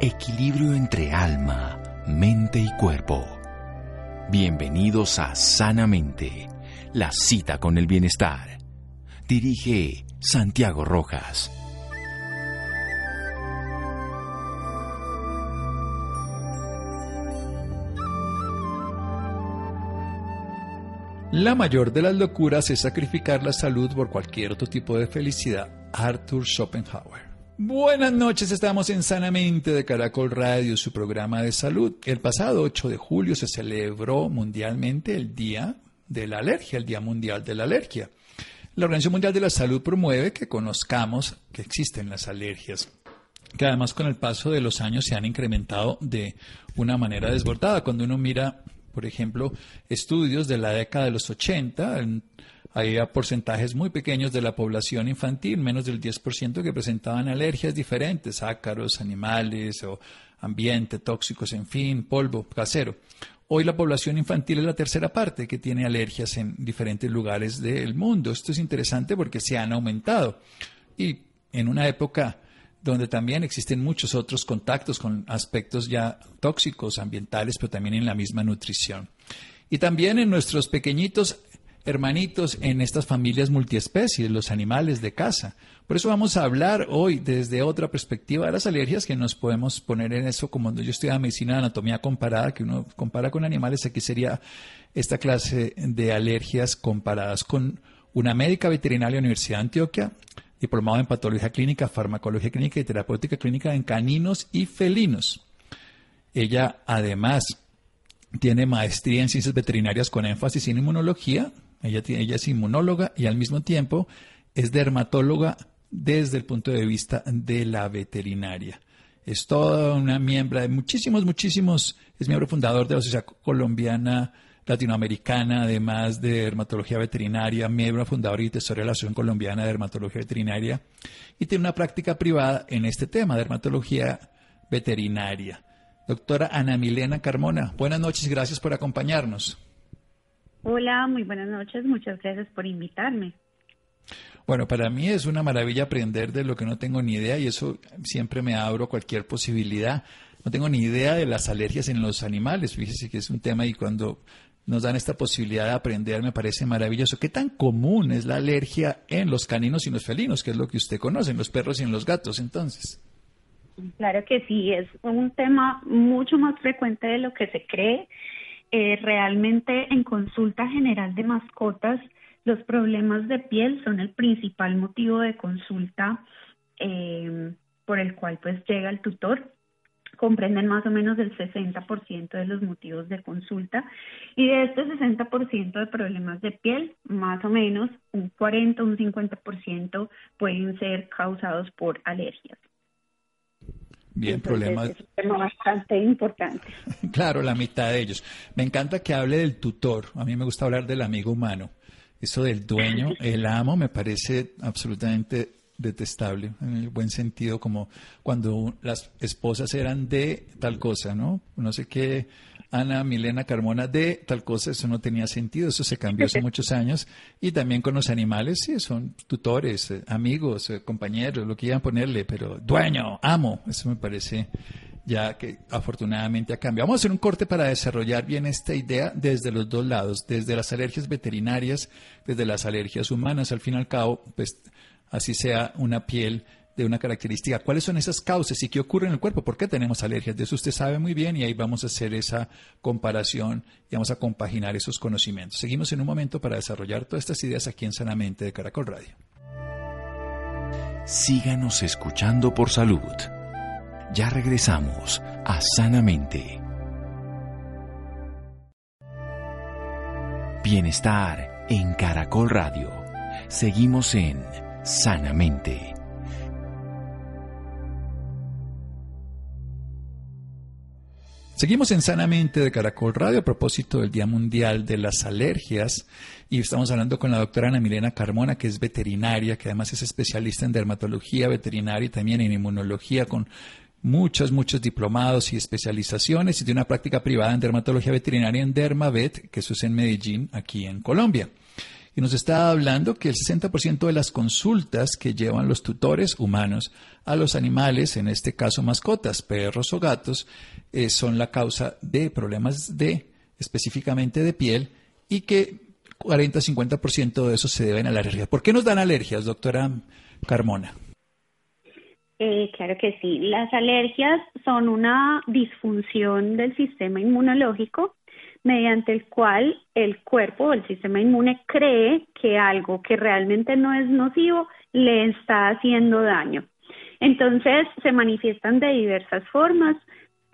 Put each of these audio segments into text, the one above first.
Equilibrio entre alma, mente y cuerpo. Bienvenidos a Sanamente, la cita con el bienestar. Dirige Santiago Rojas. La mayor de las locuras es sacrificar la salud por cualquier otro tipo de felicidad. Arthur Schopenhauer. Buenas noches, estamos en Sanamente de Caracol Radio, su programa de salud. El pasado 8 de julio se celebró mundialmente el Día de la Alergia, el Día Mundial de la Alergia. La Organización Mundial de la Salud promueve que conozcamos que existen las alergias, que además con el paso de los años se han incrementado de una manera desbordada. Cuando uno mira por ejemplo, estudios de la década de los 80, había porcentajes muy pequeños de la población infantil, menos del 10%, que presentaban alergias diferentes, ácaros, animales o ambiente, tóxicos, en fin, polvo, casero. Hoy la población infantil es la tercera parte que tiene alergias en diferentes lugares del mundo. Esto es interesante porque se han aumentado. Y en una época donde también existen muchos otros contactos con aspectos ya tóxicos, ambientales, pero también en la misma nutrición. Y también en nuestros pequeñitos hermanitos en estas familias multiespecies, los animales de casa. Por eso vamos a hablar hoy desde otra perspectiva de las alergias que nos podemos poner en eso como yo estudiaba medicina de anatomía comparada, que uno compara con animales, aquí sería esta clase de alergias comparadas con una médica veterinaria de la Universidad de Antioquia, diplomado en patología clínica, farmacología clínica y terapéutica clínica en caninos y felinos. Ella además tiene maestría en ciencias veterinarias con énfasis en inmunología. Ella, ella es inmunóloga y al mismo tiempo es dermatóloga desde el punto de vista de la veterinaria. Es toda una miembro de muchísimos, muchísimos, es miembro fundador de la Sociedad Colombiana latinoamericana, además de dermatología veterinaria, miembro fundador y tesoro de la Asociación Colombiana de Dermatología Veterinaria, y tiene una práctica privada en este tema, dermatología veterinaria. Doctora Ana Milena Carmona, buenas noches, gracias por acompañarnos. Hola, muy buenas noches, muchas gracias por invitarme. Bueno, para mí es una maravilla aprender de lo que no tengo ni idea y eso siempre me abro cualquier posibilidad. No tengo ni idea de las alergias en los animales, fíjese que es un tema y cuando nos dan esta posibilidad de aprender, me parece maravilloso. ¿Qué tan común es la alergia en los caninos y los felinos, que es lo que usted conoce, en los perros y en los gatos entonces? Claro que sí, es un tema mucho más frecuente de lo que se cree. Eh, realmente en consulta general de mascotas, los problemas de piel son el principal motivo de consulta eh, por el cual pues llega el tutor comprenden más o menos el 60% de los motivos de consulta y de este 60% de problemas de piel, más o menos un 40 un 50% pueden ser causados por alergias. Bien, problemas. Es un tema bastante importante. claro, la mitad de ellos. Me encanta que hable del tutor. A mí me gusta hablar del amigo humano. Eso del dueño, el amo, me parece absolutamente detestable, en el buen sentido, como cuando las esposas eran de tal cosa, ¿no? No sé qué, Ana Milena Carmona de tal cosa, eso no tenía sentido, eso se cambió hace muchos años. Y también con los animales, sí, son tutores, eh, amigos, eh, compañeros, lo que quieran ponerle, pero dueño, amo, eso me parece ya que afortunadamente ha cambiado. Vamos a hacer un corte para desarrollar bien esta idea desde los dos lados, desde las alergias veterinarias, desde las alergias humanas. Al fin y al cabo, pues así sea una piel de una característica. ¿Cuáles son esas causas y qué ocurre en el cuerpo? ¿Por qué tenemos alergias? De eso usted sabe muy bien y ahí vamos a hacer esa comparación y vamos a compaginar esos conocimientos. Seguimos en un momento para desarrollar todas estas ideas aquí en Sanamente de Caracol Radio. Síganos escuchando por salud. Ya regresamos a Sanamente. Bienestar en Caracol Radio. Seguimos en sanamente. Seguimos en Sanamente de Caracol Radio a propósito del Día Mundial de las Alergias y estamos hablando con la doctora Ana Milena Carmona, que es veterinaria, que además es especialista en dermatología veterinaria y también en inmunología con muchos, muchos diplomados y especializaciones y tiene una práctica privada en dermatología veterinaria en Dermavet, que eso es en Medellín, aquí en Colombia. y nos estaba hablando que el 60% de las consultas que llevan los tutores humanos a los animales, en este caso mascotas, perros o gatos, eh, son la causa de problemas de específicamente de piel y que 40-50% de eso se deben a la alergia. ¿Por qué nos dan alergias, doctora Carmona? Eh, claro que sí. Las alergias son una disfunción del sistema inmunológico mediante el cual el cuerpo o el sistema inmune cree que algo que realmente no es nocivo le está haciendo daño. Entonces se manifiestan de diversas formas,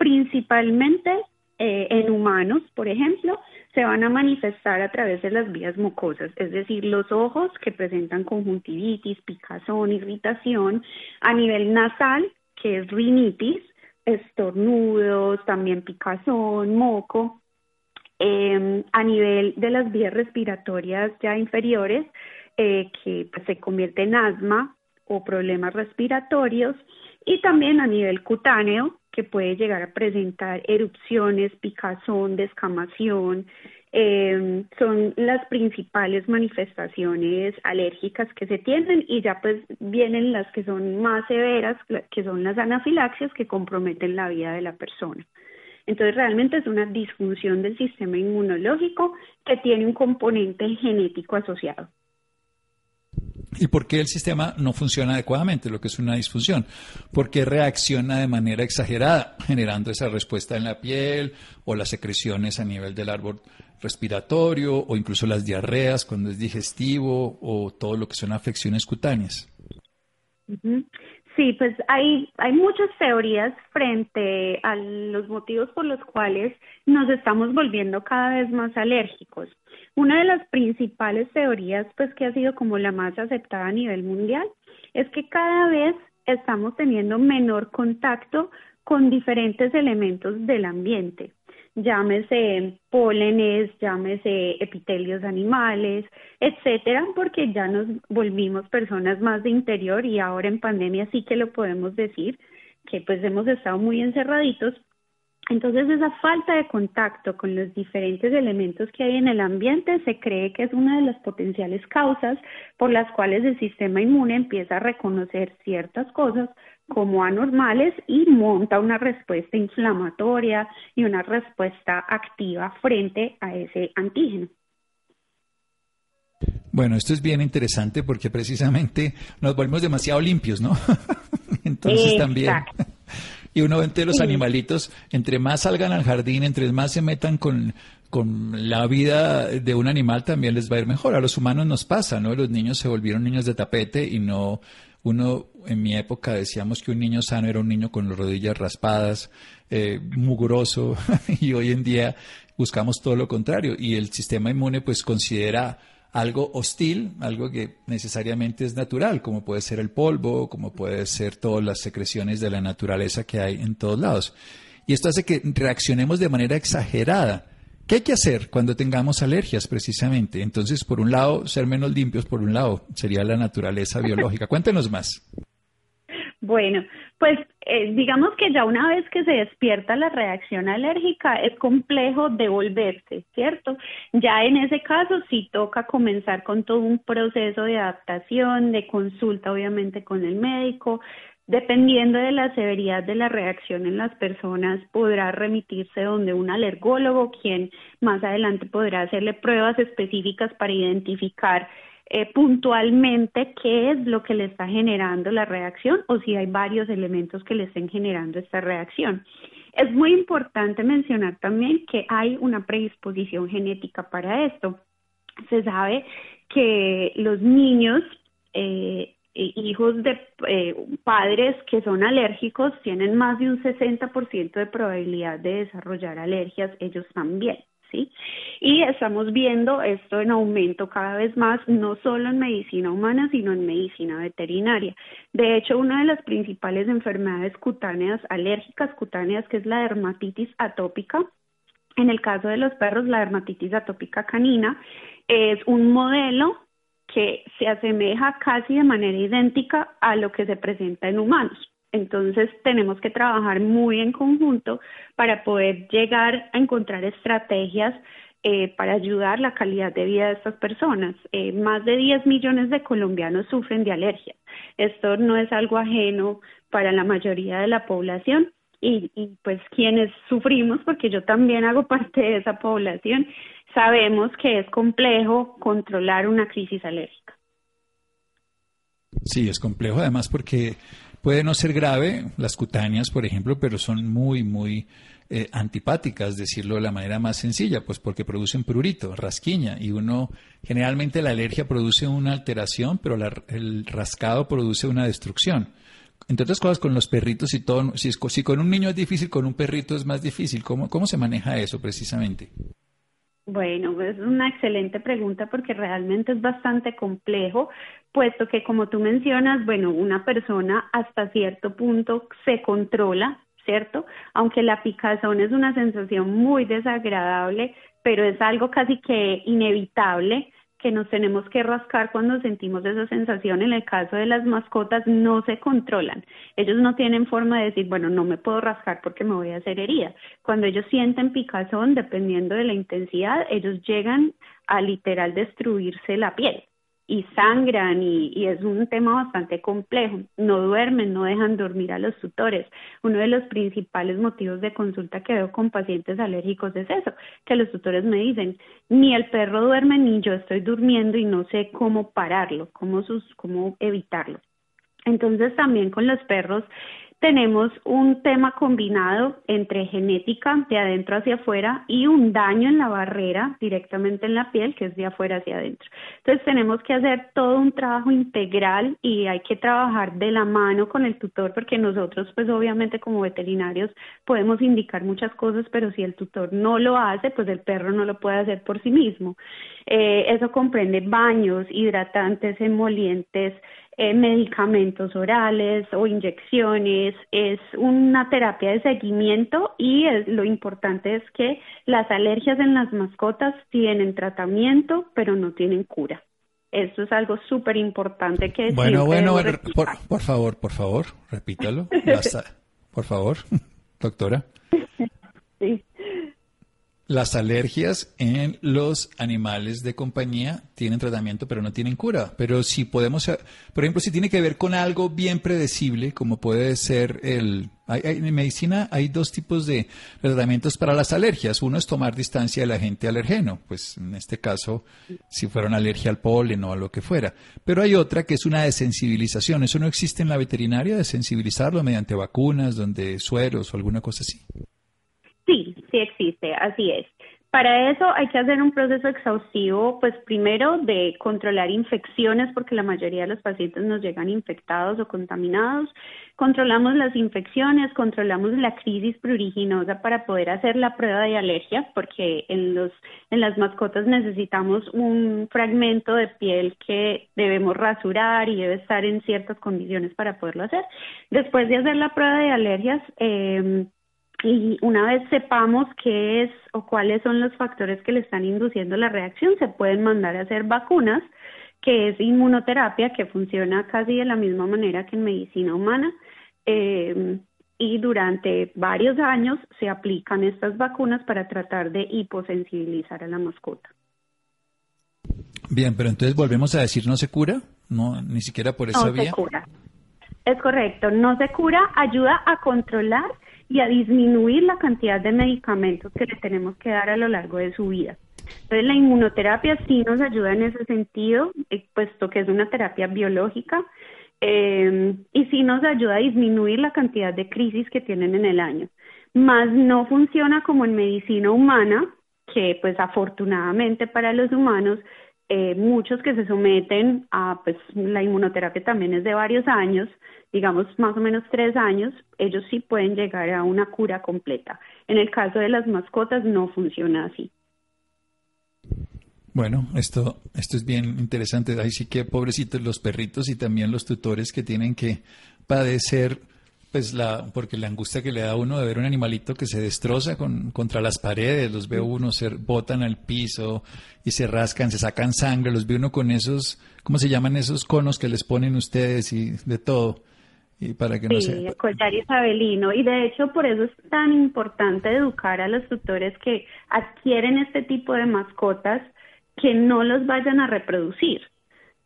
principalmente eh, en humanos, por ejemplo, se van a manifestar a través de las vías mucosas, es decir, los ojos que presentan conjuntivitis, picazón, irritación, a nivel nasal, que es rinitis, estornudos, también picazón, moco, Em, a nivel de las vías respiratorias ya inferiores, eh, que pues, se convierte en asma o problemas respiratorios, y también a nivel cutáneo, que puede llegar a presentar erupciones, picazón, descamación, em, son las principales manifestaciones alérgicas que se tienen y ya pues vienen las que son más severas, que son las anafilaxias que comprometen la vida de la persona. Entonces realmente es una disfunción del sistema inmunológico que tiene un componente genético asociado. ¿Y por qué el sistema no funciona adecuadamente? Lo que es una disfunción. ¿Por qué reacciona de manera exagerada, generando esa respuesta en la piel o las secreciones a nivel del árbol respiratorio o incluso las diarreas cuando es digestivo o todo lo que son afecciones cutáneas? Sí, pues hay, hay muchas teorías frente a los motivos por los cuales nos estamos volviendo cada vez más alérgicos. Una de las principales teorías, pues que ha sido como la más aceptada a nivel mundial, es que cada vez estamos teniendo menor contacto con diferentes elementos del ambiente llámese pólenes, llámese epitelios animales, etcétera, porque ya nos volvimos personas más de interior y ahora en pandemia sí que lo podemos decir, que pues hemos estado muy encerraditos. Entonces esa falta de contacto con los diferentes elementos que hay en el ambiente se cree que es una de las potenciales causas por las cuales el sistema inmune empieza a reconocer ciertas cosas como anormales y monta una respuesta inflamatoria y una respuesta activa frente a ese antígeno. Bueno, esto es bien interesante porque precisamente nos volvemos demasiado limpios, ¿no? Entonces también. Y uno ve los animalitos, entre más salgan al jardín, entre más se metan con, con la vida de un animal, también les va a ir mejor. A los humanos nos pasa, ¿no? Los niños se volvieron niños de tapete y no uno, en mi época decíamos que un niño sano era un niño con las rodillas raspadas, eh, y hoy en día buscamos todo lo contrario. Y el sistema inmune pues considera algo hostil, algo que necesariamente es natural, como puede ser el polvo, como puede ser todas las secreciones de la naturaleza que hay en todos lados. Y esto hace que reaccionemos de manera exagerada ¿Qué hay que hacer cuando tengamos alergias precisamente? Entonces, por un lado, ser menos limpios, por un lado, sería la naturaleza biológica. Cuéntenos más. Bueno, pues eh, digamos que ya una vez que se despierta la reacción alérgica es complejo devolverse, ¿cierto? Ya en ese caso sí toca comenzar con todo un proceso de adaptación, de consulta obviamente con el médico, Dependiendo de la severidad de la reacción en las personas, podrá remitirse donde un alergólogo, quien más adelante podrá hacerle pruebas específicas para identificar eh, puntualmente qué es lo que le está generando la reacción o si hay varios elementos que le estén generando esta reacción. Es muy importante mencionar también que hay una predisposición genética para esto. Se sabe que los niños eh, hijos de eh, padres que son alérgicos tienen más de un 60% de probabilidad de desarrollar alergias ellos también, ¿sí? Y estamos viendo esto en aumento cada vez más, no solo en medicina humana, sino en medicina veterinaria. De hecho, una de las principales enfermedades cutáneas, alérgicas cutáneas, que es la dermatitis atópica, en el caso de los perros, la dermatitis atópica canina, es un modelo que se asemeja casi de manera idéntica a lo que se presenta en humanos. Entonces tenemos que trabajar muy en conjunto para poder llegar a encontrar estrategias eh, para ayudar la calidad de vida de estas personas. Eh, más de 10 millones de colombianos sufren de alergias. Esto no es algo ajeno para la mayoría de la población y, y pues quienes sufrimos, porque yo también hago parte de esa población, sabemos que es complejo controlar una crisis alérgica. Sí, es complejo además porque puede no ser grave, las cutáneas, por ejemplo, pero son muy, muy eh, antipáticas, decirlo de la manera más sencilla, pues porque producen prurito, rasquiña, y uno, generalmente la alergia produce una alteración, pero el rascado produce una destrucción. Entre otras cosas, con los perritos y todo, si, si con un niño es difícil, con un perrito es más difícil. ¿Cómo, cómo se maneja eso precisamente? Bueno, es una excelente pregunta porque realmente es bastante complejo, puesto que como tú mencionas, bueno, una persona hasta cierto punto se controla, ¿cierto? Aunque la picazón es una sensación muy desagradable, pero es algo casi que inevitable que nos tenemos que rascar cuando sentimos esa sensación. En el caso de las mascotas no se controlan. Ellos no tienen forma de decir, bueno, no me puedo rascar porque me voy a hacer herida. Cuando ellos sienten picazón, dependiendo de la intensidad, ellos llegan a literal destruirse la piel y sangran y, es un tema bastante complejo. No duermen, no dejan dormir a los tutores. Uno de los principales motivos de consulta que veo con pacientes alérgicos es eso, que los tutores me dicen, ni el perro duerme ni yo estoy durmiendo y no sé cómo pararlo, cómo, sus, cómo evitarlo. Entonces también con los perros tenemos un tema combinado entre genética de adentro hacia afuera y un daño en la barrera directamente en la piel que es de afuera hacia adentro. Entonces tenemos que hacer todo un trabajo integral y hay que trabajar de la mano con el tutor porque nosotros pues obviamente como veterinarios podemos indicar muchas cosas pero si el tutor no lo hace pues el perro no lo puede hacer por sí mismo. Eh, eso comprende baños, hidratantes, emolientes, eh, medicamentos orales o inyecciones, es una terapia de seguimiento y lo importante es que las alergias en las mascotas tienen tratamiento pero no tienen cura. Esto es algo súper importante que... Bueno, bueno, por, por, favor, por favor, repítalo. por favor, doctora. Las alergias en los animales de compañía tienen tratamiento, pero no tienen cura. Pero si podemos, por ejemplo, si tiene que ver con algo bien predecible, como puede ser el... en medicina hay dos tipos de tratamientos para las alergias. Uno es tomar distancia del agente alergeno, pues en este caso, si fuera una alergia al polen o a lo que fuera. Pero hay otra que es una desensibilización. Eso no existe en la veterinaria, desensibilizarlo mediante vacunas, donde sueros o alguna cosa así. Sí, sí existe, así es. Para eso hay que hacer un proceso exhaustivo, pues primero de controlar infecciones, porque la mayoría de los pacientes nos llegan infectados o contaminados. Controlamos las infecciones, controlamos la crisis pruriginosa para poder hacer la prueba de alergia, porque en, los, en las mascotas necesitamos un fragmento de piel que debemos rasurar y debe estar en ciertas condiciones para poderlo hacer. Después de hacer la prueba de alergias, eh, y una vez sepamos qué es o cuáles son los factores que le están induciendo la reacción, se pueden mandar a hacer vacunas, que es inmunoterapia, que funciona casi de la misma manera que en medicina humana. Eh, y durante varios años se aplican estas vacunas para tratar de hiposensibilizar a la mascota. Bien, pero entonces volvemos a decir no se cura, no ni siquiera por esa no Se cura. Es correcto, no se cura, ayuda a controlar y a disminuir la cantidad de medicamentos que le tenemos que dar a lo largo de su vida. Entonces la inmunoterapia sí nos ayuda en ese sentido, eh, puesto que es una terapia biológica eh, y sí nos ayuda a disminuir la cantidad de crisis que tienen en el año. Más no funciona como en medicina humana, que pues afortunadamente para los humanos eh, muchos que se someten a pues la inmunoterapia también es de varios años, digamos más o menos tres años, ellos sí pueden llegar a una cura completa. En el caso de las mascotas no funciona así. Bueno, esto, esto es bien interesante. Ahí sí que pobrecitos los perritos y también los tutores que tienen que padecer, pues la, porque la angustia que le da a uno de ver un animalito que se destroza con, contra las paredes, los ve uno, se botan al piso y se rascan, se sacan sangre, los ve uno con esos, ¿cómo se llaman esos conos que les ponen ustedes y de todo? Y para que no sí, el collar isabelino. Y de hecho, por eso es tan importante educar a los tutores que adquieren este tipo de mascotas que no los vayan a reproducir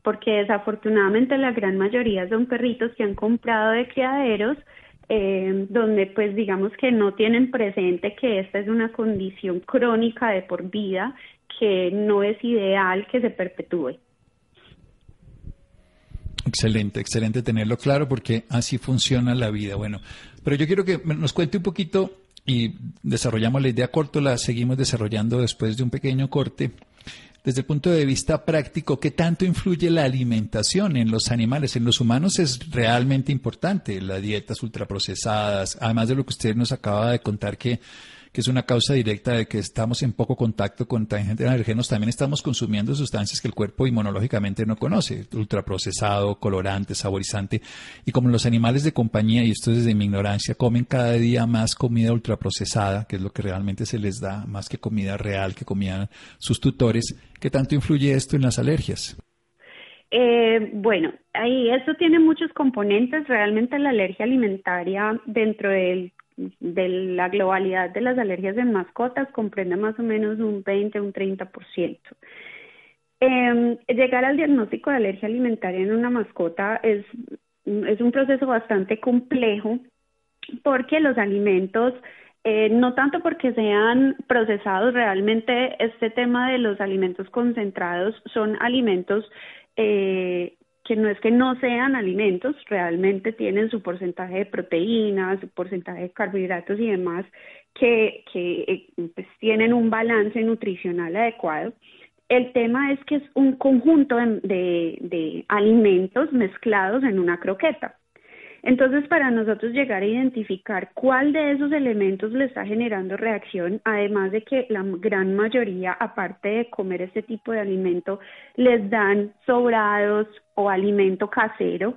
porque desafortunadamente la gran mayoría son perritos que han comprado de criaderos eh, donde pues digamos que no tienen presente que esta es una condición crónica de por vida que no es ideal que se perpetúe. Excelente, excelente tenerlo claro porque así funciona la vida. Bueno, pero yo quiero que nos cuente un poquito y desarrollamos la idea corto, la seguimos desarrollando después de un pequeño corte desde el punto de vista práctico, ¿qué tanto influye la alimentación en los animales? En los humanos es realmente importante, las dietas ultraprocesadas, además de lo que usted nos acaba de contar que que es una causa directa de que estamos en poco contacto con agentes alergenos, también estamos consumiendo sustancias que el cuerpo inmunológicamente no conoce, ultraprocesado, colorante, saborizante, y como los animales de compañía, y esto desde mi ignorancia, comen cada día más comida ultraprocesada, que es lo que realmente se les da, más que comida real que comían sus tutores, ¿qué tanto influye esto en las alergias? Eh, bueno, ahí eso tiene muchos componentes. Realmente la alergia alimentaria dentro del de la globalidad de las alergias en mascotas comprende más o menos un 20, un 30%. Eh, llegar al diagnóstico de alergia alimentaria en una mascota es, es un proceso bastante complejo porque los alimentos, eh, no tanto porque sean procesados, realmente este tema de los alimentos concentrados son alimentos eh, que no es que no sean alimentos, realmente tienen su porcentaje de proteínas, su porcentaje de carbohidratos y demás que, que eh, pues, tienen un balance nutricional adecuado. El tema es que es un conjunto de, de alimentos mezclados en una croqueta. Entonces, para nosotros llegar a identificar cuál de esos elementos le está generando reacción, además de que la gran mayoría, aparte de comer este tipo de alimento, les dan sobrados o alimento casero,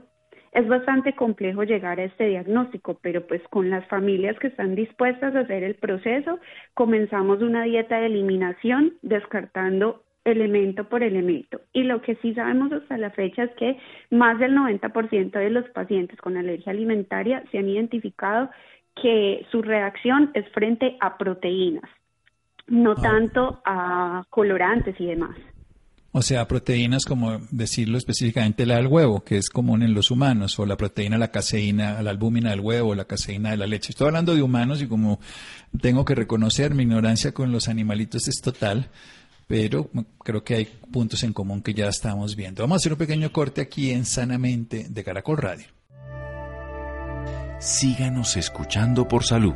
es bastante complejo llegar a este diagnóstico, pero pues con las familias que están dispuestas a hacer el proceso, comenzamos una dieta de eliminación descartando elemento por elemento. Y lo que sí sabemos hasta la fecha es que más del 90% de los pacientes con alergia alimentaria se han identificado que su reacción es frente a proteínas, no ah. tanto a colorantes y demás. O sea, proteínas como decirlo específicamente la del huevo, que es común en los humanos, o la proteína, la caseína, la albúmina del huevo, la caseína de la leche. Estoy hablando de humanos y como tengo que reconocer mi ignorancia con los animalitos es total, pero creo que hay puntos en común que ya estamos viendo. Vamos a hacer un pequeño corte aquí en Sanamente de Caracol Radio. Síganos escuchando por salud.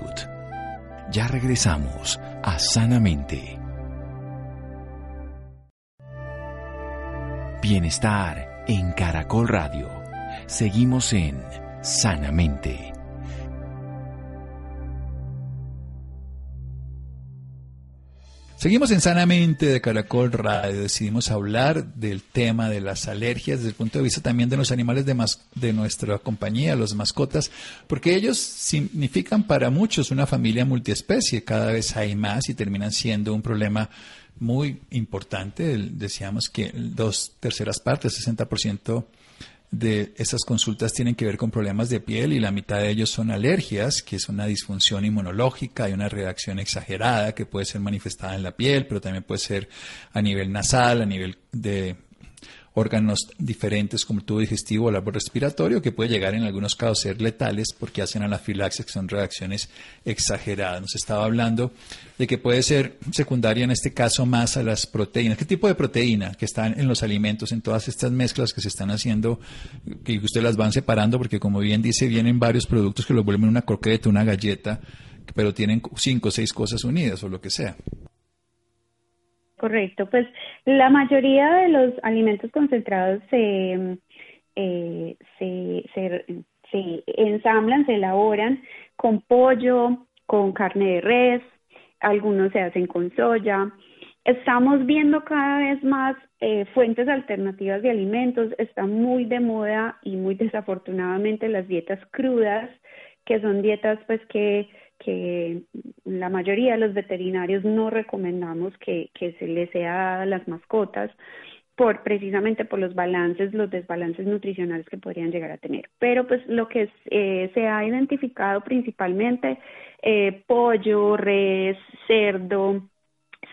Ya regresamos a Sanamente. Bienestar en Caracol Radio. Seguimos en Sanamente. Seguimos en Sanamente de Caracol Radio. Decidimos hablar del tema de las alergias desde el punto de vista también de los animales de, de nuestra compañía, los mascotas, porque ellos significan para muchos una familia multiespecie. Cada vez hay más y terminan siendo un problema muy importante. Decíamos que dos terceras partes, 60% de esas consultas tienen que ver con problemas de piel y la mitad de ellos son alergias, que es una disfunción inmunológica y una reacción exagerada que puede ser manifestada en la piel, pero también puede ser a nivel nasal, a nivel de órganos diferentes como el tubo digestivo o el árbol respiratorio, que puede llegar en algunos casos a ser letales porque hacen anafilaxia, que son reacciones exageradas. Nos estaba hablando de que puede ser secundaria en este caso más a las proteínas. ¿Qué tipo de proteína que están en los alimentos, en todas estas mezclas que se están haciendo, que usted las van separando? Porque como bien dice, vienen varios productos que lo vuelven una croqueta, una galleta, pero tienen cinco o seis cosas unidas o lo que sea. Correcto, pues la mayoría de los alimentos concentrados se, eh, se, se, ensamblan, se elaboran con pollo, con carne de res, algunos se hacen con soya. Estamos viendo cada vez más eh, fuentes alternativas de alimentos, está muy de moda y muy desafortunadamente las dietas crudas, que son dietas pues que que la mayoría de los veterinarios no recomendamos que, se les sea a las mascotas. por precisamente por los balances, los desbalances nutricionales que podrían llegar a tener. Pero pues lo que eh, se ha identificado principalmente, eh, pollo, res, cerdo,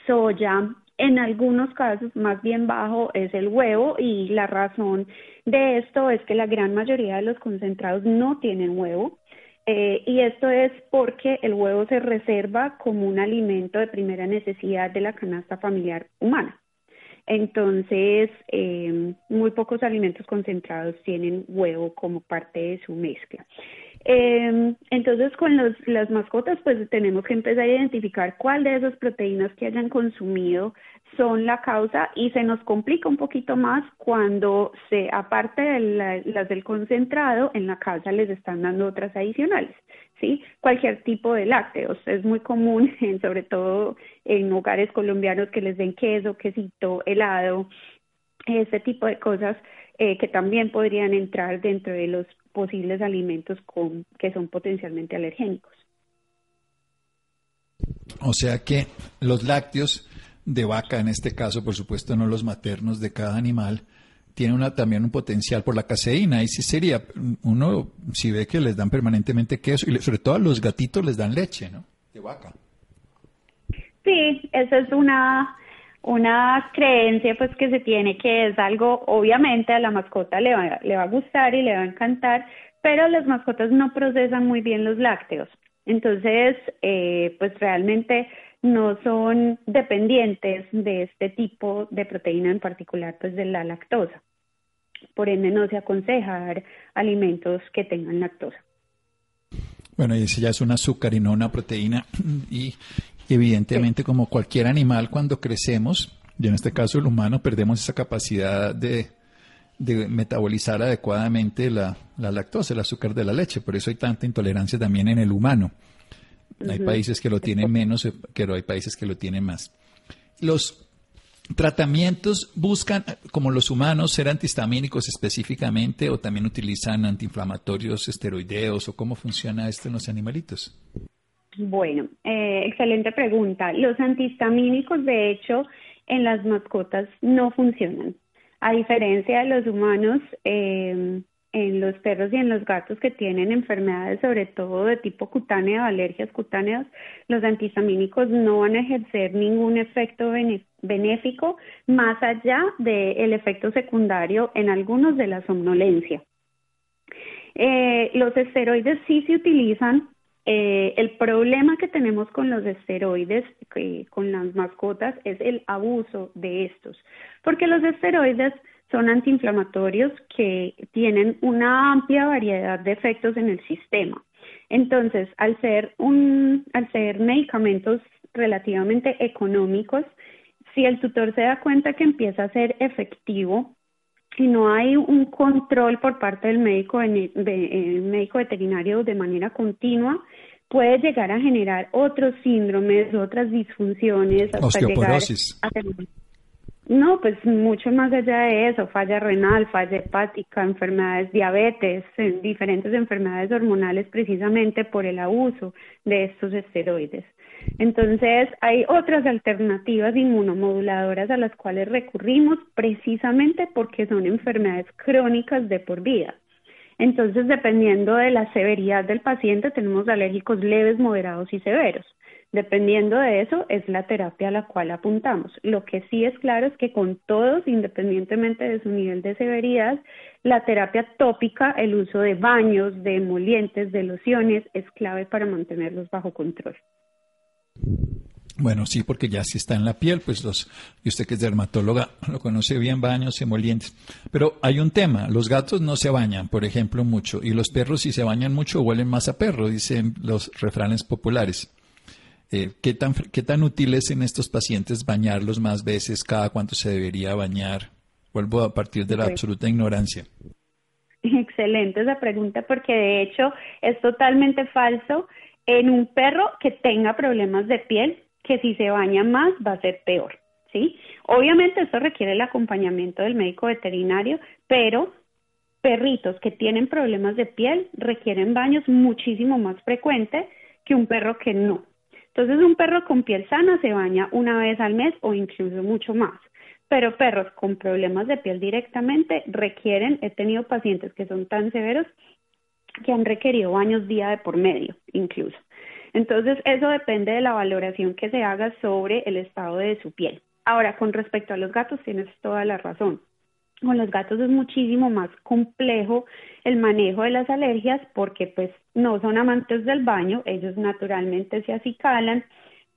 soya, en algunos casos más bien bajo es el huevo y la razón de esto es que la gran mayoría de los concentrados no tienen huevo. Eh, y esto es porque el huevo se reserva como un alimento de primera necesidad de la canasta familiar humana. Entonces, eh, muy pocos alimentos concentrados tienen huevo como parte de su mezcla. Eh, entonces, con los, las mascotas, pues tenemos que empezar a identificar cuál de esas proteínas que hayan consumido son la causa y se nos complica un poquito más cuando se, aparte de las del concentrado, en la casa les están dando otras adicionales, ¿sí? Cualquier tipo de lácteos. Es muy común, sobre todo en hogares colombianos, que les den queso, quesito, helado, este tipo de cosas eh, que también podrían entrar dentro de los posibles alimentos con, que son potencialmente alergénicos. O sea que los lácteos de vaca, en este caso, por supuesto, no los maternos de cada animal, tienen una, también un potencial por la caseína. Y sí sería, uno si ve que les dan permanentemente queso, y sobre todo a los gatitos les dan leche, ¿no? De vaca. Sí, esa es una, una creencia pues que se tiene que es algo, obviamente a la mascota le va, le va a gustar y le va a encantar, pero las mascotas no procesan muy bien los lácteos. Entonces, eh, pues realmente no son dependientes de este tipo de proteína en particular, pues de la lactosa. Por ende, no se aconseja dar alimentos que tengan lactosa. Bueno, y ese ya es un azúcar y no una proteína. Y evidentemente, como cualquier animal, cuando crecemos, y en este caso el humano, perdemos esa capacidad de, metabolizar adecuadamente la, la lactosa, el azúcar de la leche. Por eso hay tanta intolerancia también en el humano. Hay países que lo tienen menos, pero hay países que lo tienen más. Los tratamientos buscan, como los humanos, ser antihistamínicos específicamente o también utilizan antiinflamatorios esteroideos o cómo funciona esto en los animalitos. Bueno, eh, excelente pregunta. Los antihistamínicos, de hecho, en las mascotas no funcionan. A diferencia de los humanos, eh, en los perros y en los gatos que tienen enfermedades, sobre todo de tipo cutáneo, alergias cutáneas, los antihistamínicos no van a ejercer ningún efecto benéfico más allá del efecto secundario en algunos de la somnolencia. Eh, los esteroides sí se utilizan. Eh, el problema que tenemos con los esteroides, con las mascotas, es el abuso de estos, porque los esteroides son antiinflamatorios que tienen una amplia variedad de efectos en el sistema. Entonces, al ser, un, al ser medicamentos relativamente económicos, si el tutor se da cuenta que empieza a ser efectivo y no hay un control por parte del médico, de, médico veterinario de manera continua, puede llegar a generar otros síndromes, otras disfunciones, hasta Osteoporosis. No, pues mucho más allá de eso, falla renal, falla hepática, enfermedades, diabetes, diferentes enfermedades hormonales precisamente por el abuso de estos esteroides. Entonces, hay otras alternativas inmunomoduladoras a las cuales recurrimos precisamente porque son enfermedades crónicas de por vida. Entonces, dependiendo de la severidad del paciente, tenemos alérgicos leves, moderados y severos. Dependiendo de eso, es la terapia a la cual apuntamos. Lo que sí es claro es que con todos, independientemente de su nivel de severidad, la terapia tópica, el uso de baños, de emolientes, de lociones, es clave para mantenerlos bajo control. Bueno, sí, porque ya si está en la piel, pues los, y usted que es dermatóloga lo conoce bien, baños, emolientes. Pero hay un tema, los gatos no se bañan, por ejemplo, mucho, y los perros si se bañan mucho huelen más a perro, dicen los refranes populares. Eh, ¿qué, tan, ¿Qué tan útil es en estos pacientes bañarlos más veces? ¿Cada cuánto se debería bañar? Vuelvo a partir de la absoluta ignorancia. Excelente esa pregunta porque de hecho es totalmente falso en un perro que tenga problemas de piel, que si se baña más va a ser peor, ¿sí? Obviamente esto requiere el acompañamiento del médico veterinario, pero perritos que tienen problemas de piel requieren baños muchísimo más frecuentes que un perro que no. Entonces un perro con piel sana se baña una vez al mes o incluso mucho más. pero perros con problemas de piel directamente requieren, he tenido pacientes que son tan severos que han requerido baños día de por medio, incluso. Entonces, eso depende de la valoración que se haga sobre el estado de su piel. Ahora, con respecto a los gatos, tienes toda la razón. Con los gatos es muchísimo más complejo el manejo de las alergias porque pues no son amantes del baño, ellos naturalmente se acicalan,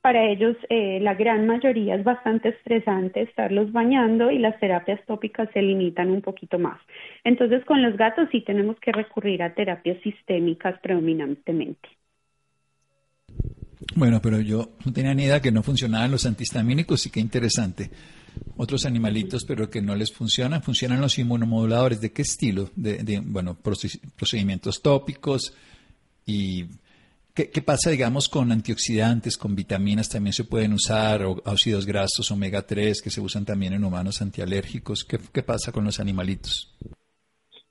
para ellos eh, la gran mayoría es bastante estresante estarlos bañando y las terapias tópicas se limitan un poquito más. Entonces con los gatos sí tenemos que recurrir a terapias sistémicas predominantemente. Bueno, pero yo no tenía ni idea que no funcionaban los antihistamínicos y qué interesante. Otros animalitos, pero que no les funcionan, funcionan los inmunomoduladores. ¿De qué estilo? De, bueno, procedimientos tópicos y ¿Qué, pasa, digamos, con antioxidantes, con vitaminas también se pueden usar, o ácidos grasos omega 3 que se usan también en humanos antialérgicos? ¿Qué, qué pasa con los animalitos?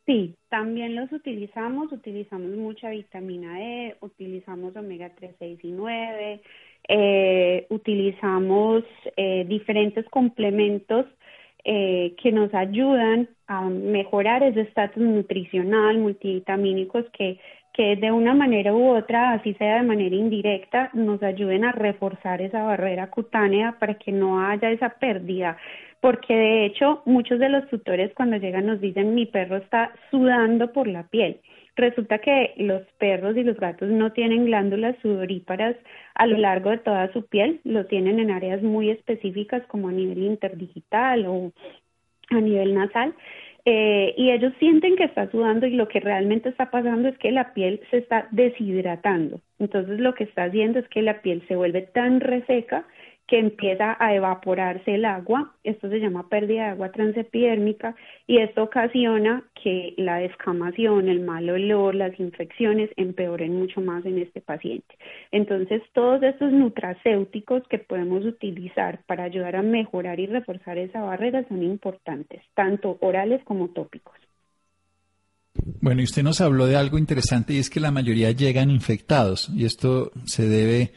Sí, también los utilizamos, utilizamos mucha vitamina E, utilizamos omega 3, 6 y 9, eh, utilizamos eh, diferentes complementos eh, que nos ayudan a mejorar ese estatus nutricional, multivitamínicos que que de una manera u otra, así sea de manera indirecta, nos ayuden a reforzar esa barrera cutánea para que no haya esa pérdida. Porque de hecho, muchos de los tutores cuando llegan nos dicen mi perro está sudando por la piel. Resulta que los perros y los gatos no tienen glándulas sudoríparas a lo largo de toda su piel, lo tienen en áreas muy específicas como a nivel interdigital o a nivel nasal. Eh, y ellos sienten que está sudando y lo que realmente está pasando es que la piel se está deshidratando. Entonces lo que está haciendo es que la piel se vuelve tan reseca que empieza a evaporarse el agua, esto se llama pérdida de agua transepidérmica y esto ocasiona que la descamación, el mal olor, las infecciones empeoren mucho más en este paciente. Entonces, todos estos nutracéuticos que podemos utilizar para ayudar a mejorar y reforzar esa barrera son importantes, tanto orales como tópicos. Bueno, y usted nos habló de algo interesante y es que la mayoría llegan infectados y esto se debe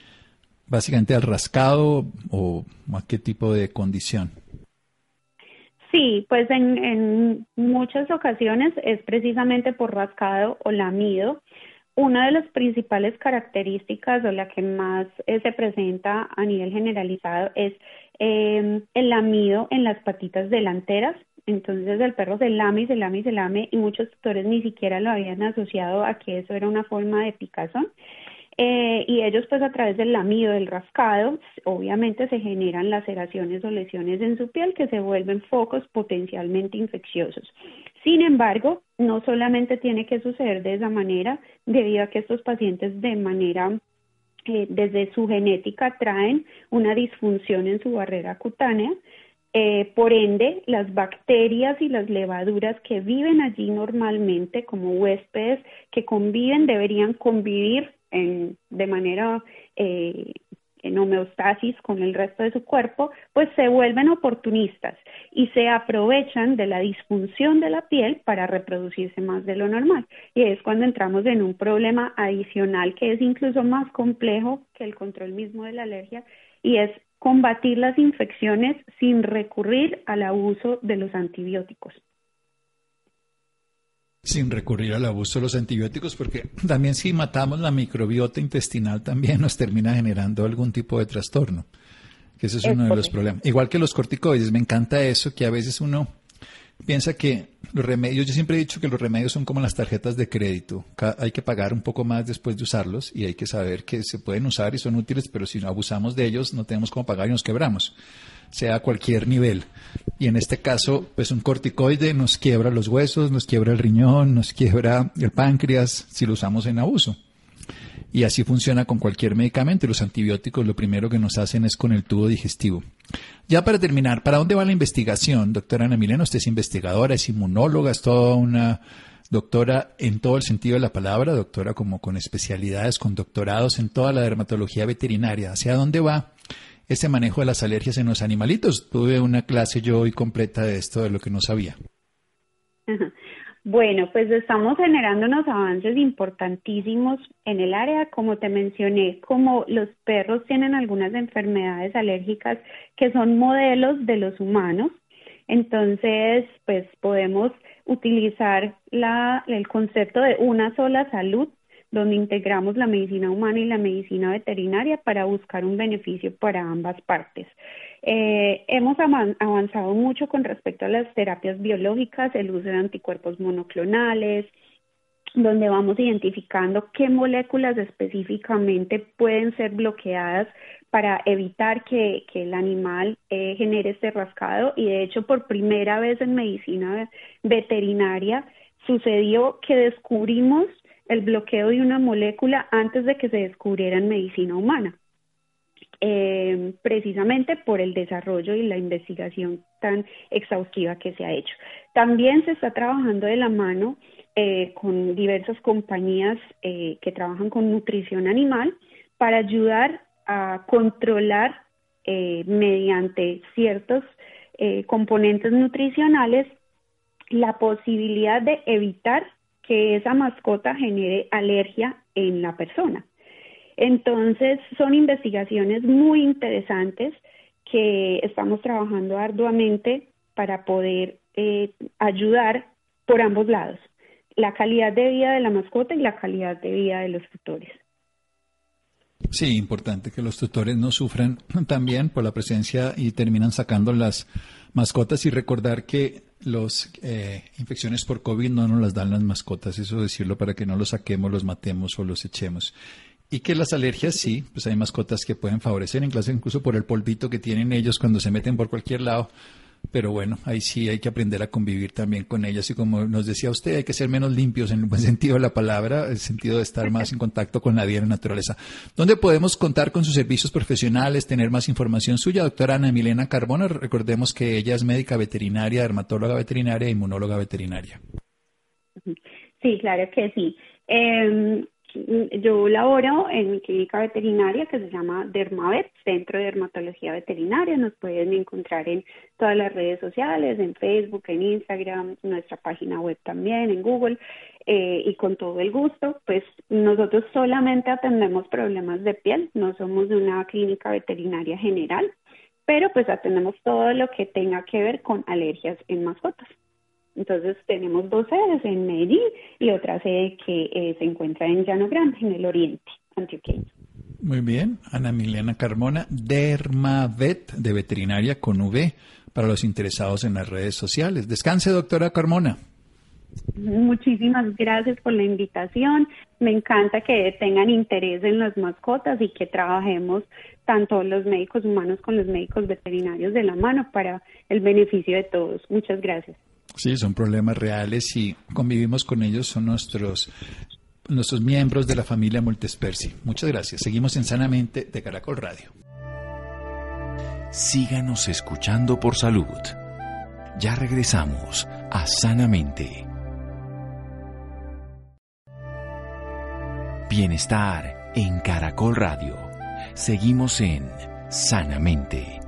básicamente al rascado o a qué tipo de condición? Sí, pues en, muchas ocasiones es precisamente por rascado o lamido. Una de las principales características o la que más eh, se presenta a nivel generalizado es em, el lamido en las patitas delanteras. Entonces el perro se lame y se lame y se lame y muchos tutores ni siquiera lo habían asociado a que eso era una forma de picazón. Eh, y ellos pues a través del lamido, del rascado, obviamente se generan laceraciones o lesiones en su piel que se vuelven focos potencialmente infecciosos. Sin embargo, no solamente tiene que suceder de esa manera, debido a que estos pacientes de manera eh, desde su genética traen una disfunción en su barrera cutánea, eh, por ende, las bacterias y las levaduras que viven allí normalmente como huéspedes que conviven deberían convivir de manera eh, en homeostasis con el resto de su cuerpo, pues se vuelven oportunistas y se aprovechan de la disfunción de la piel para reproducirse más de lo normal. Y es cuando entramos en un problema adicional que es incluso más complejo que el control mismo de la alergia y es combatir las infecciones sin recurrir al abuso de los antibióticos sin recurrir al abuso de los antibióticos, porque también si matamos la microbiota intestinal también nos termina generando algún tipo de trastorno, que ese es, uno de los problemas. Igual que los corticoides, me encanta eso, que a veces uno piensa que los remedios, yo siempre he dicho que los remedios son como las tarjetas de crédito, hay que pagar un poco más después de usarlos y hay que saber que se pueden usar y son útiles, pero si no abusamos de ellos no tenemos cómo pagar y nos quebramos sea a cualquier nivel. Y en este caso, pues un corticoide nos quiebra los huesos, nos quiebra el riñón, nos quiebra el páncreas si lo usamos en abuso. Y así funciona con cualquier medicamento. Los antibióticos lo primero que nos hacen es con el tubo digestivo. Ya para terminar, ¿para dónde va la investigación? Doctora Ana Milena, usted es investigadora, es inmunóloga, es toda una doctora en todo el sentido de la palabra, doctora como con especialidades, con doctorados en toda la dermatología veterinaria. ¿Hacia dónde va ese manejo de las alergias en los animalitos. Tuve una clase yo hoy completa de esto, de lo que no sabía. Bueno, pues estamos generando unos avances importantísimos en el área, como te mencioné, como los perros tienen algunas enfermedades alérgicas que son modelos de los humanos. Entonces, pues podemos utilizar la, el concepto de una sola salud donde integramos la medicina humana y la medicina veterinaria para buscar un beneficio para ambas partes. Eh, hemos avanzado mucho con respecto a las terapias biológicas, el uso de anticuerpos monoclonales, donde vamos identificando qué moléculas específicamente pueden ser bloqueadas para evitar que, el animal eh, genere este rascado y de hecho por primera vez en medicina veterinaria sucedió que descubrimos el bloqueo de una molécula antes de que se descubriera en medicina humana. Eh, precisamente por el desarrollo y la investigación tan exhaustiva que se ha hecho. También se está trabajando de la mano eh, con diversas compañías eh, que trabajan con nutrición animal para ayudar a controlar mediante ciertos componentes nutricionales la posibilidad de evitar que esa mascota genere alergia en la persona. Entonces, son investigaciones muy interesantes que estamos trabajando arduamente para poder eh, ayudar por ambos lados, la calidad de vida de la mascota y la calidad de vida de los tutores. Sí, importante que los tutores no sufran también por la presencia y terminan sacando las mascotas y recordar que las eh, infecciones por COVID no nos las dan las mascotas, eso decirlo para que no los saquemos, los matemos o los echemos. Y que las alergias sí, pues hay mascotas que pueden favorecer, incluso por el polvito que tienen ellos cuando se meten por cualquier lado. Pero bueno, ahí sí hay que aprender a convivir también con ellas y como nos decía usted, hay que ser menos limpios en el buen sentido de la palabra, el sentido de estar más en contacto con la vida y la naturaleza. ¿Dónde podemos contar con sus servicios profesionales, tener más información suya? Doctora Ana Milena Carbona, recordemos que ella es médica veterinaria, dermatóloga veterinaria e inmunóloga veterinaria. Sí, claro que sí. Eh, yo laboro en mi clínica veterinaria que se llama Dermavet, Centro de Dermatología Veterinaria. Nos pueden encontrar en todas las redes sociales, en Facebook, en Instagram, nuestra página web también, en Google. Eh, y con todo el gusto, pues nosotros solamente atendemos problemas de piel, no somos una clínica veterinaria general, pero pues atendemos todo lo que tenga que ver con alergias en mascotas. Entonces tenemos dos sedes en Medellín y otra sede que eh, se encuentra en Llano Grande, en el oriente antioqueño. Muy bien, Ana Milena Carmona, Dermavet de veterinaria con V para los interesados en las redes sociales. Descanse, doctora Carmona. Muchísimas gracias por la invitación. Me encanta que tengan interés en las mascotas y que trabajemos tanto los médicos humanos con los médicos veterinarios de la mano para el beneficio de todos. Muchas gracias. Sí, son problemas reales y convivimos con ellos, son nuestros nuestros miembros de la familia Multespersi. Muchas gracias. Seguimos en Sanamente de Caracol Radio. Síganos escuchando por salud. Ya regresamos a Sanamente. Bienestar en Caracol Radio. Seguimos en Sanamente.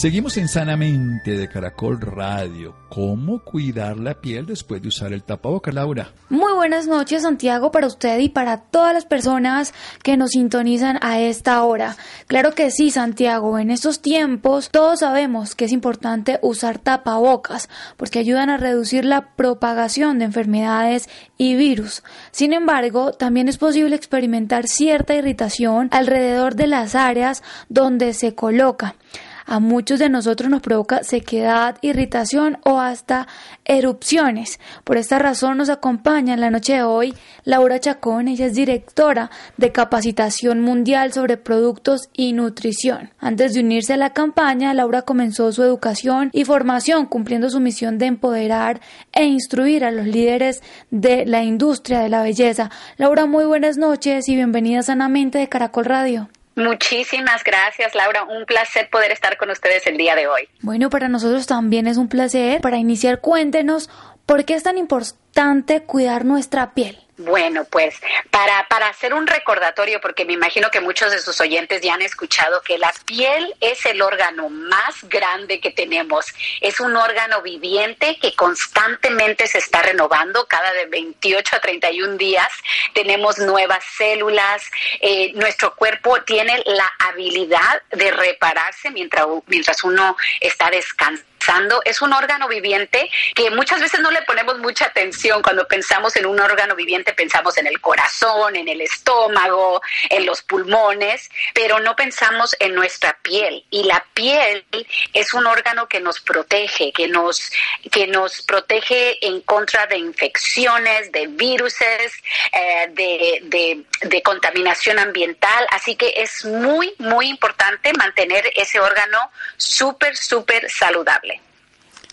Seguimos en Sanamente de Caracol Radio. ¿Cómo cuidar la piel después de usar el tapaboca, Laura? Muy buenas noches, Santiago, para usted y para todas las personas que nos sintonizan a esta hora. Claro que sí, Santiago, en estos tiempos todos sabemos que es importante usar tapabocas porque ayudan a reducir la propagación de enfermedades y virus. Sin embargo, también es posible experimentar cierta irritación alrededor de las áreas donde se coloca a muchos de nosotros nos provoca sequedad, irritación o hasta erupciones. Por esta razón nos acompaña en la noche de hoy Laura Chacón, ella es directora de capacitación mundial sobre productos y nutrición. Antes de unirse a la campaña, Laura comenzó su educación y formación cumpliendo su misión de empoderar e instruir a los líderes de la industria de la belleza. Laura, muy buenas noches y bienvenida sanamente de Caracol Radio. Muchísimas gracias, Laura. Un placer poder estar con ustedes el día de hoy. Bueno, para nosotros también es un placer. Para iniciar, cuéntenos por qué es tan importante cuidar nuestra piel? Bueno, pues para, para hacer un recordatorio, porque me imagino que muchos de sus oyentes ya han escuchado que la piel es el órgano más grande que tenemos. Es un órgano viviente que constantemente se está renovando cada de 28 a 31 días. Tenemos nuevas células. Eh, nuestro cuerpo tiene la habilidad de repararse mientras, mientras uno está descansando es un órgano viviente que muchas veces no le ponemos mucha atención. Cuando pensamos en un órgano viviente pensamos en el corazón, en el estómago, en los pulmones, pero no pensamos en nuestra piel. Y la piel es un órgano que nos protege, que nos, que nos protege en contra de infecciones, de viruses, eh, de, de, de contaminación ambiental. Así que es muy, muy importante mantener ese órgano súper, súper saludable.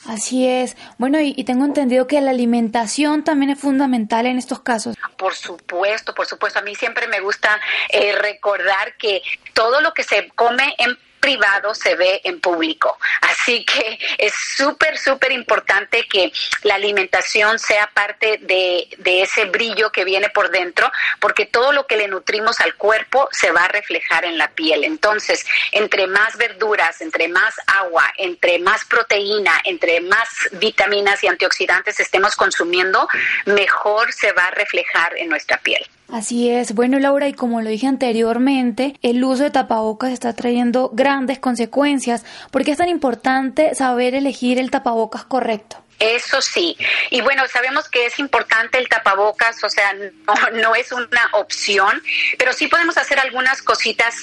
Así es. Bueno, y, tengo entendido que la alimentación también es fundamental en estos casos. Por supuesto, por supuesto. A mí siempre me gusta eh, recordar que todo lo que se come en privado se ve en público. Así que es súper, súper importante que la alimentación sea parte de, de, ese brillo que viene por dentro, porque todo lo que le nutrimos al cuerpo se va a reflejar en la piel. Entonces, entre más verduras, entre más agua, entre más proteína, entre más vitaminas y antioxidantes estemos consumiendo, mejor se va a reflejar en nuestra piel. Así es. Bueno, Laura, y como lo dije anteriormente, el uso de tapabocas está trayendo grandes consecuencias. ¿Por qué es tan importante saber elegir el tapabocas correcto? Eso sí. Y bueno, sabemos que es importante el tapabocas, o sea, no, es una opción, pero sí podemos hacer algunas cositas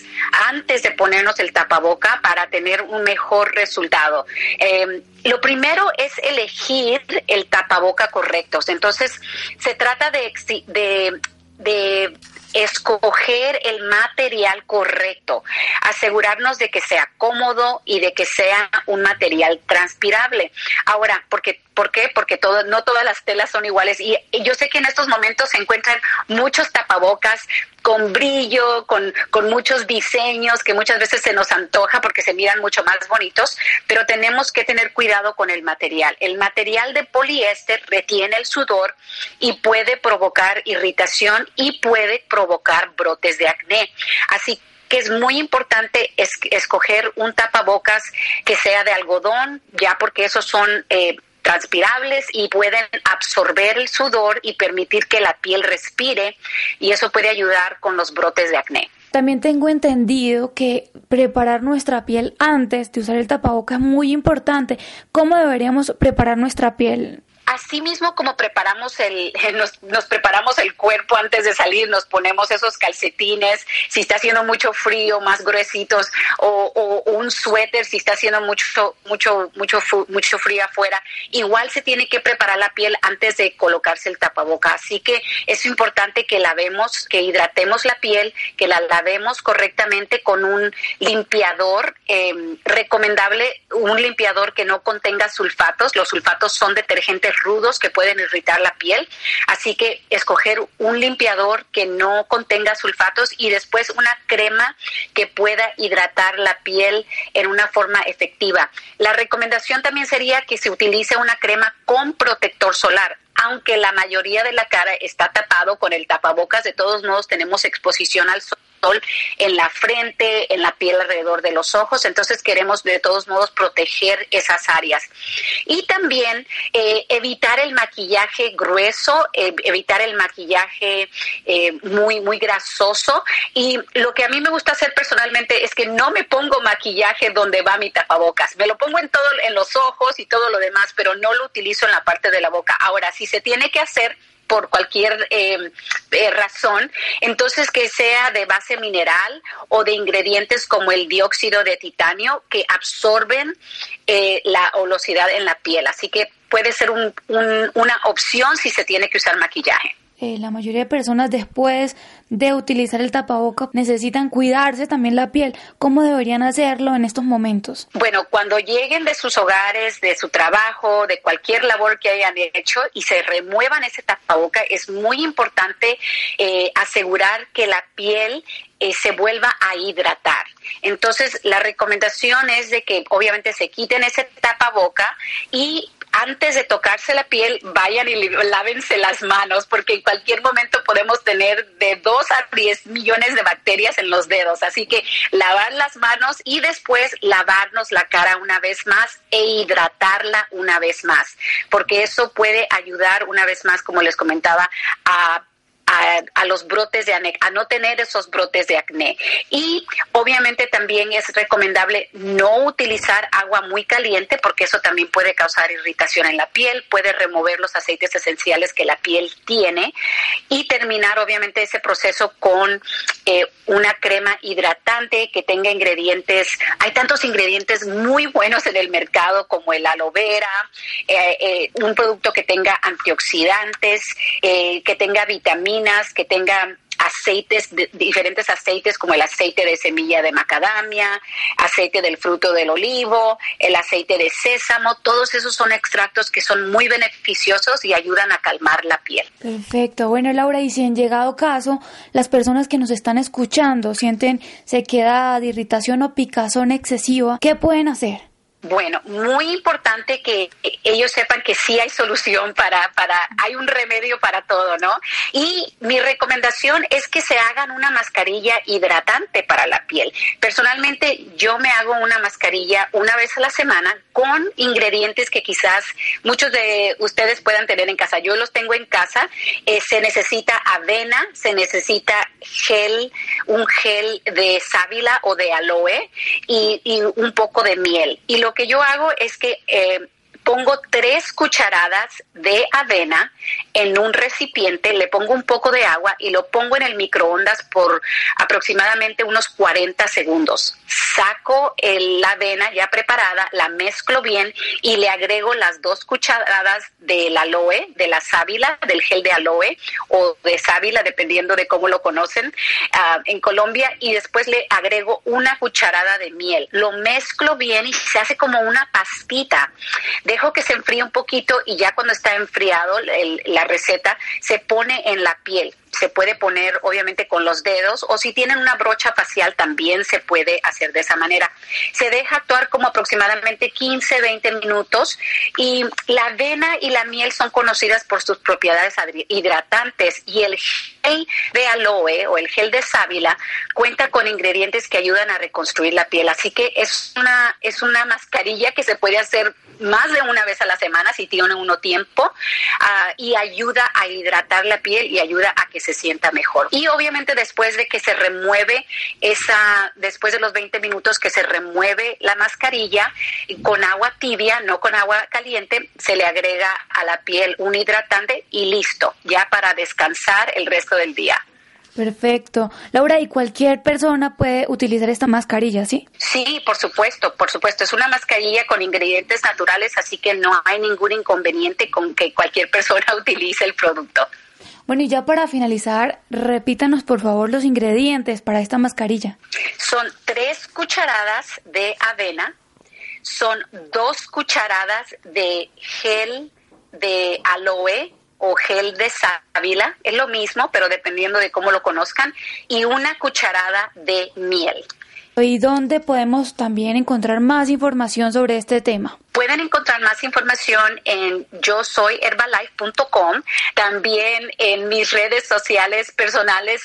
antes de ponernos el tapaboca para tener un mejor resultado. Em, lo primero es elegir el tapaboca correcto. Entonces, se trata de, de de escoger el material correcto, asegurarnos de que sea cómodo y de que sea un material transpirable. Ahora, porque ¿Por qué? Porque todo, no todas las telas son iguales. Y, yo sé que en estos momentos se encuentran muchos tapabocas con brillo, con, con muchos diseños que muchas veces se nos antoja porque se miran mucho más bonitos, pero tenemos que tener cuidado con el material. El material de poliéster retiene el sudor y puede provocar irritación y puede provocar brotes de acné. Así que es muy importante escoger un tapabocas que sea de algodón, ya porque esos son eh, transpirables y pueden absorber el sudor y permitir que la piel respire y eso puede ayudar con los brotes de acné. También tengo entendido que preparar nuestra piel antes de usar el tapabocas es muy importante. ¿Cómo deberíamos preparar nuestra piel? Así mismo como preparamos el, nos, preparamos el cuerpo antes de salir, nos ponemos esos calcetines, si está haciendo mucho frío, más gruesitos, o, un suéter si está haciendo mucho, mucho, mucho, mucho frío afuera. Igual se tiene que preparar la piel antes de colocarse el tapaboca. Así que es importante que lavemos, que hidratemos la piel, que la lavemos correctamente con un limpiador, em, recomendable un limpiador que no contenga sulfatos. Los sulfatos son detergentes rudos que pueden irritar la piel. Así que escoger un limpiador que no contenga sulfatos y después una crema que pueda hidratar la piel en una forma efectiva. La recomendación también sería que se utilice una crema con protector solar aunque la mayoría de la cara está tapado con el tapabocas, de todos modos tenemos exposición al sol en la frente, en la piel alrededor de los ojos, entonces queremos de todos modos proteger esas áreas. Y también eh, evitar el maquillaje grueso, eh, evitar el maquillaje eh, muy, muy grasoso. Y lo que a mí me gusta hacer personalmente es que no me pongo maquillaje donde va mi tapabocas, me lo pongo en todo, en los ojos y todo lo demás, pero no lo utilizo en la parte de la boca. Ahora, si se tiene que hacer, por cualquier eh, eh, razón, entonces que sea de base mineral o de ingredientes como el dióxido de titanio que absorben eh, la olosidad en la piel. Así que puede ser una opción si se tiene que usar maquillaje. Eh, la mayoría de personas después de utilizar el tapaboca necesitan cuidarse también la piel. ¿Cómo deberían hacerlo en estos momentos? Bueno, cuando lleguen de sus hogares, de su trabajo, de cualquier labor que hayan hecho y se remuevan ese tapaboca, es muy importante eh, asegurar que la piel eh, se vuelva a hidratar. Entonces, la recomendación es de que obviamente se quiten ese tapaboca y antes de tocarse la piel, vayan y lávense las manos, porque en cualquier momento podemos tener de 2 a 10 millones de bacterias en los dedos. Así que lavar las manos y después lavarnos la cara una vez más e hidratarla una vez más, porque eso puede ayudar una vez más, como les comentaba, a a, los brotes de acné, a no tener esos brotes de acné. Y obviamente también es recomendable no utilizar agua muy caliente porque eso también puede causar irritación en la piel, puede remover los aceites esenciales que la piel tiene y terminar obviamente ese proceso con eh, una crema hidratante que tenga ingredientes, hay tantos ingredientes muy buenos en el mercado como el aloe vera, eh, eh, un producto que tenga antioxidantes, que tenga vitaminas, que tengan aceites, diferentes aceites como el aceite de semilla de macadamia, aceite del fruto del olivo, el aceite de sésamo, todos esos son extractos que son muy beneficiosos y ayudan a calmar la piel. Perfecto. Bueno, Laura, y si en llegado caso las personas que nos están escuchando sienten sequedad, irritación o picazón excesiva, ¿qué pueden hacer? Bueno, muy importante que ellos sepan que sí hay solución para, para, hay un remedio para todo, ¿no? Y mi recomendación es que se hagan una mascarilla hidratante para la piel. Personalmente, yo me hago una mascarilla una vez a la semana con ingredientes que quizás muchos de ustedes puedan tener en casa. Yo los tengo en casa. Eh, se necesita avena, se necesita gel, un gel de sábila o de aloe y, y un poco de miel. Y lo que yo hago es que eh, pongo tres cucharadas de avena en un recipiente, le pongo un poco de agua y lo pongo en el microondas por aproximadamente unos 40 segundos. Saco la avena ya preparada, la mezclo bien y le agrego las dos cucharadas del aloe, de la sábila, del gel de aloe o de sábila, dependiendo de cómo lo conocen ah, en Colombia, y después le agrego una cucharada de miel. Lo mezclo bien y se hace como una pastita dejo que se enfríe un poquito y ya cuando está enfriado la receta se pone en la piel se puede poner obviamente con los dedos o si tienen una brocha facial también se puede hacer de esa manera. Se deja actuar como aproximadamente 15, 20 minutos y la avena y la miel son conocidas por sus propiedades hidratantes y el gel de aloe o el gel de sábila cuenta con ingredientes que ayudan a reconstruir la piel. Así que es una, es una mascarilla que se puede hacer más de una vez a la semana si tiene uno tiempo uh, y ayuda a hidratar la piel y ayuda a que se sienta mejor. Y obviamente después de que se remueve esa, después de los 20 minutos que se remueve la mascarilla con agua tibia, no con agua caliente, se le agrega a la piel un hidratante y listo, ya para descansar el resto del día. Perfecto. Laura, ¿y cualquier persona puede utilizar esta mascarilla, sí? Sí, por supuesto, por supuesto. Es una mascarilla con ingredientes naturales, así que no hay ningún inconveniente con que cualquier persona utilice el producto. Bueno, y ya para finalizar, repítanos por favor los ingredientes para esta mascarilla. Son tres cucharadas de avena, son dos cucharadas de gel de aloe o gel de sábila, es lo mismo, pero dependiendo de cómo lo conozcan, y una cucharada de miel. ¿Y dónde podemos también encontrar más información sobre este tema? Pueden encontrar más información en yo soy herbalife.com, también en mis redes sociales personales,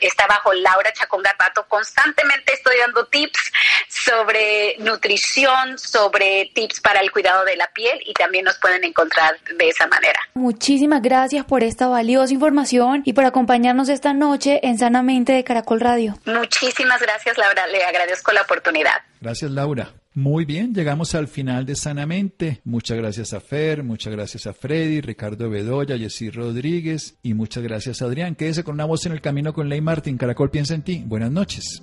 está bajo Laura Chacón Garbato. Constantemente estoy dando tips sobre nutrición, sobre tips para el cuidado de la piel y también nos pueden encontrar de esa manera. Muchísimas gracias por esta valiosa información y por acompañarnos esta noche en Sanamente de Caracol Radio. Muchísimas gracias, Laura. Le agradezco la oportunidad. Gracias, Laura. Muy bien, llegamos al final de Sanamente. Muchas gracias a Fer, muchas gracias a Freddy, Ricardo Bedoya, Jessy Rodríguez y muchas gracias a Adrián. Quédese con una voz en el camino con Ley Martín. Caracol piensa en ti. Buenas noches.